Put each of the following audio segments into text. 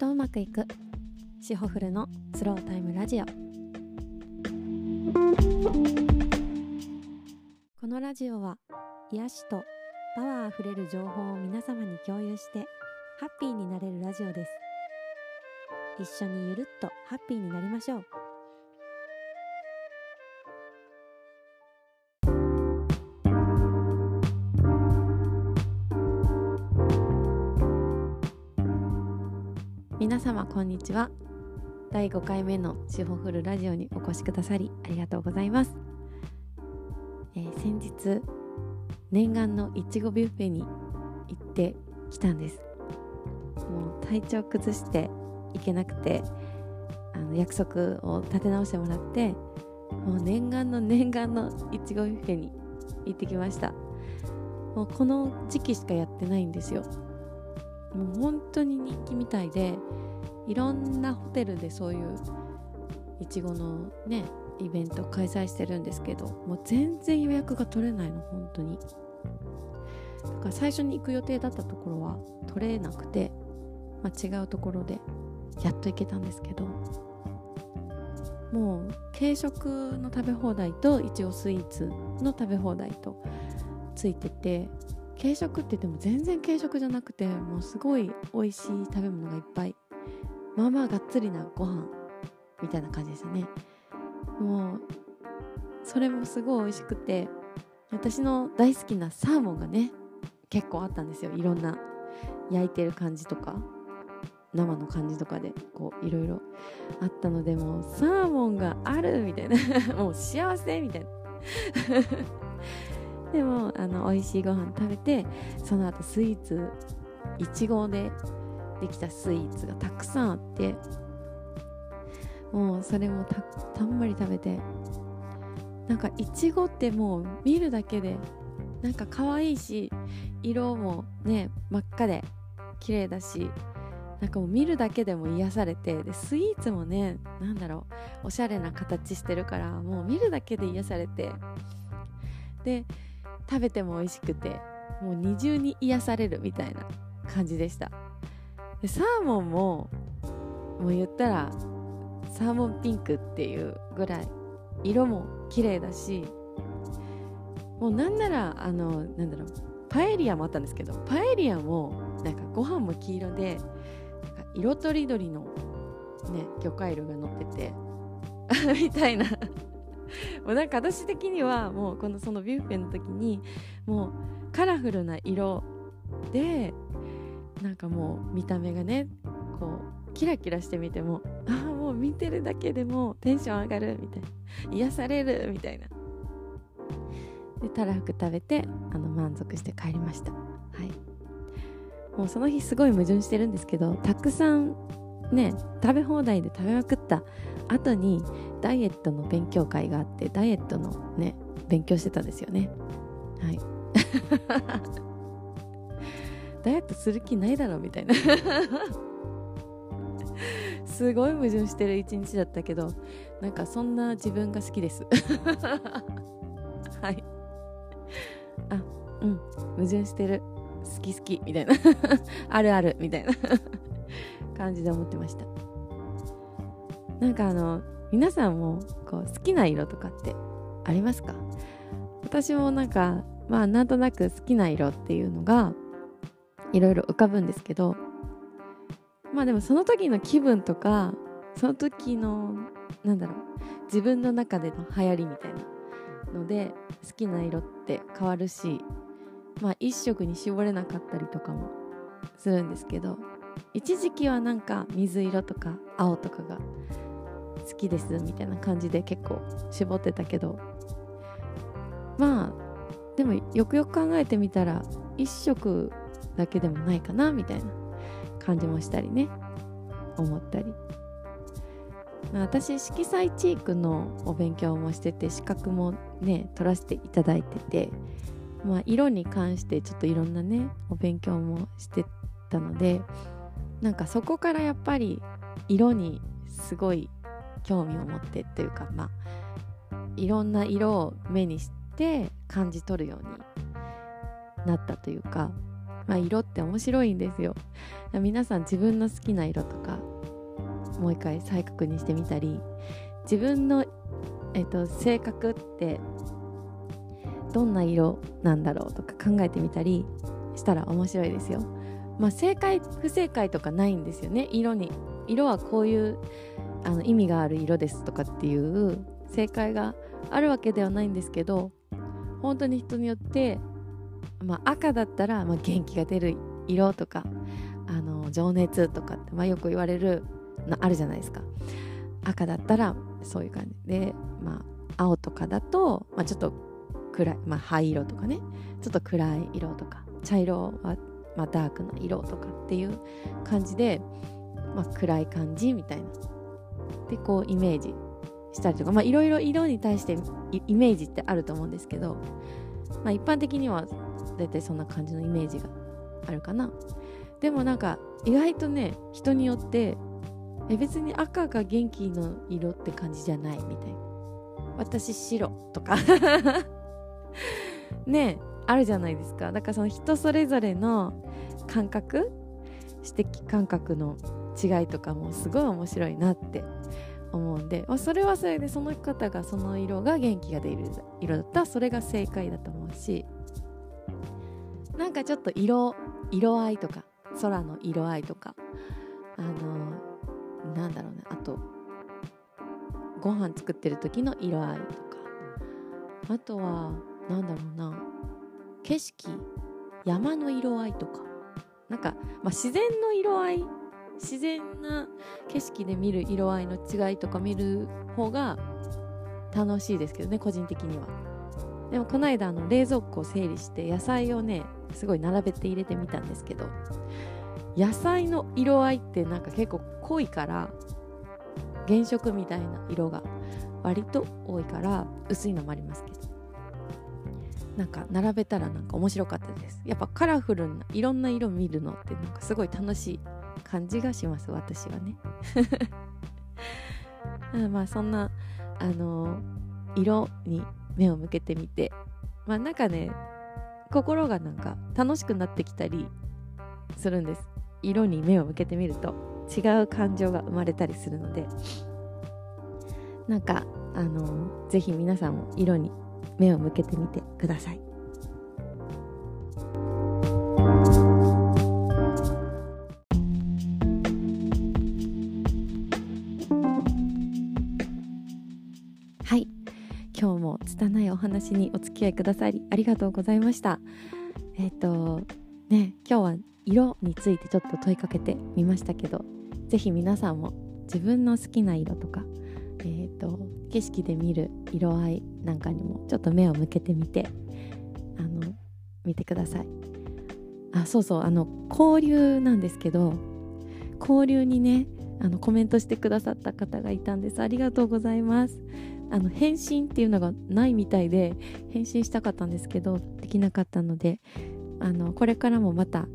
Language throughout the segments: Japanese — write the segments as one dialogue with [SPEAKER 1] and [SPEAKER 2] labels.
[SPEAKER 1] とうまくいく。シホフルのスロータイムラジオ。このラジオは癒しとパワーあふれる情報を皆様に共有してハッピーになれるラジオです。一緒にゆるっとハッピーになりましょう。皆様こんにちは。第5回目のシホフルラジオにお越しくださりありがとうございます、えー先日念願のいちごビュッフェに行ってきたんです。もう体調崩して行けなくてあの約束を立て直してもらってもう念願の念願のいちごビュッフェに行ってきました。もうこの時期しかやってないんですよ。もう本当に人気みたいでいろんなホテルでそういういちごのねイベント開催してるんですけどもう全然予約が取れないの本当に。だから最初に行く予定だったところは取れなくて、まあ、違うところでやっと行けたんですけどもう軽食の食べ放題といちごスイーツの食べ放題とついてて軽食って言っても全然軽食じゃなくてもうすごい美味しい食べ物がいっぱい。まあまあがっつりなご飯みたいな感じですね。もうそれもすごい美味しくて私の大好きなサーモンがね結構あったんですよ。いろんな焼いてる感じとか生の感じとかでこういろいろ。あったのでもうサーモンがあるみたいな。もう幸せみたいな。でもあの美味しいご飯食べてその後スイーツいちごでできたスイーツがたくさんあってもうそれもたたんまり食べてなんかいちごってもう見るだけでなんか可愛いし色もね真っ赤で綺麗だしなんかもう見るだけでも癒されてでスイーツもねなんだろうおしゃれな形してるからもう見るだけで癒されてで食べても美味しくてもう二重に癒されるみたいな感じでした。でサーモンももう言ったらサーモンピンクっていうぐらい色も綺麗だしもうなんならあのなんだろうパエリアもあったんですけどパエリアもなんかご飯も黄色でなんか色とりどりのね魚介類が乗ってて みたいな もうなんか私的にはもうこのそのビュッフェの時にもうカラフルな色でなんかもう見た目がねこうキラキラしてみてもああもう見てるだけでもテンション上がるみたいな癒されるみたいな。でたらふく食べてあの満足して帰りました。はい。もうその日すごい矛盾してるんですけどたくさんね食べ放題で食べまくった後にダイエットの勉強会があってダイエットのね勉強してたんですよね。はい。ダイエットする気ないだろみたいな。すごい矛盾してる一日だったけどなんかそんな自分が好きです。はい。あうん。矛盾してる。好き好き。みたいな。あるある。みたいな。感じで思ってました。なんかあの皆さんもこう好きな色とかってありますか？私もなんかまあなんとなく好きな色っていうのがいろいろ浮かぶんですけどまあでもその時の気分とかその時のなんだろう自分の中での流行りみたいなので好きな色って変わるしまあ一色に絞れなかったりとかもするんですけど一時期はなんか水色とか青とかが好きですみたいな感じで結構絞ってたけど。まあでもよくよく考えてみたら一色だけでもないかなみたいな感じもしたりね。思ったり、ま、私色彩チークのお勉強もしてて資格もね取らせていただいてて、まあ、色に関してちょっといろんなねお勉強もしてたので。なんかそこからやっぱり色にすごい興味を持ってっていうかまあいろんな色を目にして感じ取るようになったというか、まあ、色って面白いんですよ皆さん自分の好きな色とかもう一回再確認してみたり自分の、えっと、性格ってどんな色なんだろうとか考えてみたりしたら面白いですよ。まあ、正解不正解とかないんですよね。色に。色はこういうあの意味がある色ですとかっていう正解があるわけではないんですけど本当に人によって、まあ、赤だったら、まあ、元気が出る色とかあの情熱とかって、まあ、よく言われるのあるじゃないですか。赤だったらそういう感じ。で、まあ、青とかだと、まあ、ちょっと暗い、まあ、灰色とかね。ちょっと暗い色とか。茶色は、まあ、ダークな色とかっていう感じで、まあ、暗い感じみたいな。でこうイメージしたりとか。まあいろいろ色に対してイメージってあると思うんですけど、まあ、一般的には大体そんな感じのイメージがあるかな。でもなんか意外とね人によってえ別に赤が元気の色って感じじゃないみたいな。私白とか。ねあるじゃないですか。だからその人それぞれの感覚指摘感覚の違いとかもすごい面白いなって思うんで、ま、それはそれでその方がその色が元気が出る色だったらそれが正解だと思うしなんかちょっと色色合いとか空の色合いとかあのなんだろうね。あとご飯作ってる時の色合いとか。あとはなんだろうな。景色山の色合いとか。なんか、まあ、自然の色合い自然な景色で見る色合いの違いとか見る方が楽しいですけどね個人的には。でもこの間あの冷蔵庫を整理して野菜をねすごい並べて入れてみたんですけど野菜の色合いってなんか結構濃いから原色みたいな色が割と多いから薄いのもありますけど。なんか並べたらなんか面白かったです。やっぱカラフルないろんな色見るのってなんかすごい楽しい感じがします私はね。まあそんなあの色に目を向けてみて。まあなんかね心がなんか楽しくなってきたりするんです。色に目を向けてみると違う感情が生まれたりするので。なんかあのぜひ皆さんも色に目を向けてみてください。はい。今日も拙いお話にお付き合いくださりありがとうございました。えっ、ー、とね今日は色についてちょっと問いかけてみましたけど是非皆さんも自分の好きな色とかえーと、景色で見る色合いなんかにもちょっと目を向けてみてあの見てください。あそうそうあの交流なんですけど交流にねあのコメントしてくださった方がいたんです。ありがとうございます。あの返信っていうのがないみたいで返信したかったんですけどできなかったのであのこれからもまた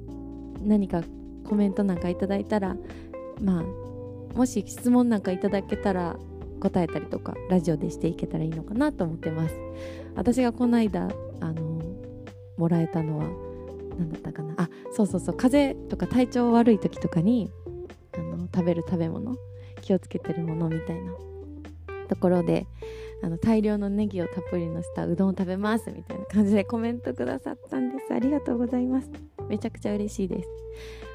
[SPEAKER 1] 何かコメントなんかいただいたらまあもし質問なんかいただけたら答えたりとかラジオでしていけたらいいのかなと思ってます。私がこの間あのもらえたのは何だったかな。あそうそうそう。風邪とか体調悪い時とかにあの食べる食べ物気をつけてるものみたいな。ところであの大量のネギをたっぷりのせたうどんを食べますみたいな感じでコメントくださったんです。ありがとうございます。めちゃくちゃ嬉しいです。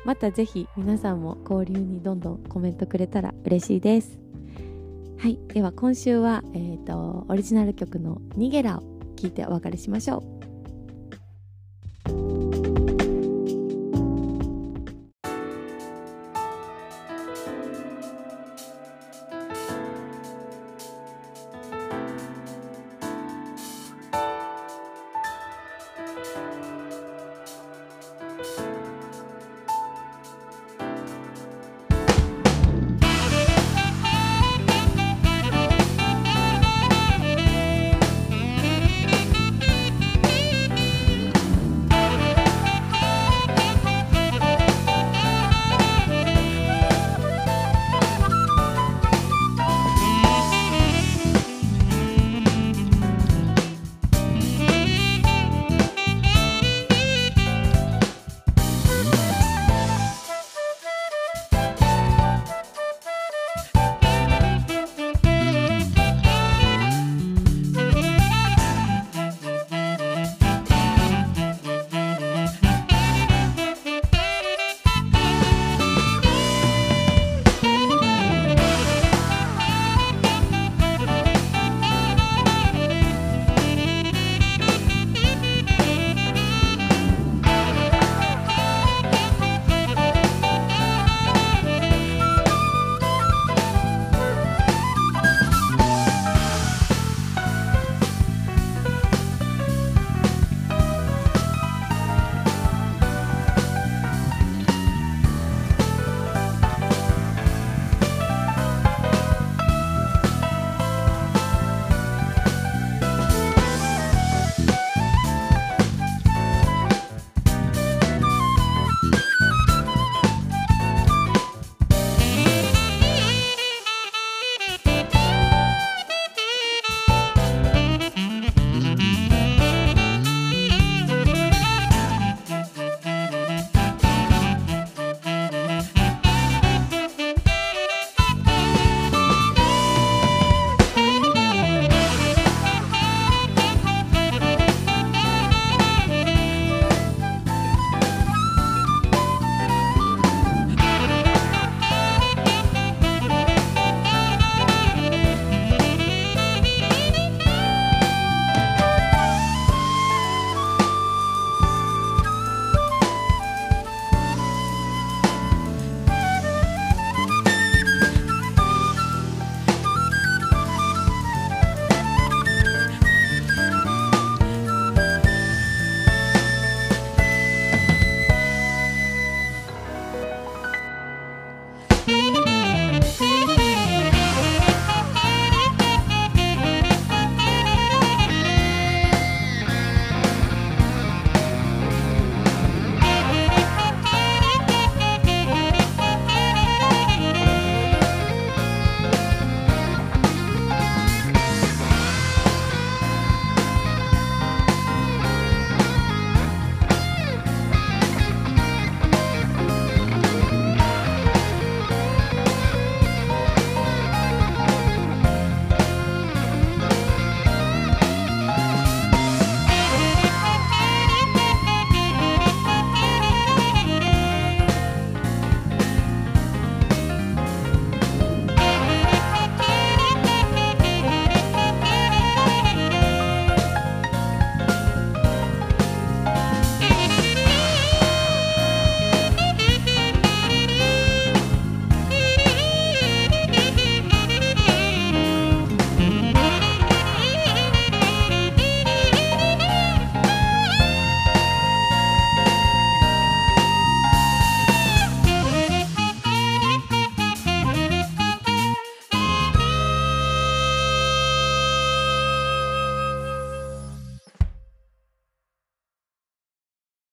[SPEAKER 1] またぜひ皆さんも交流にどんどんコメントくれたら嬉しいです。はい。では今週は、えーと、オリジナル曲の「ニゲラ」を聴いてお別れしましょう。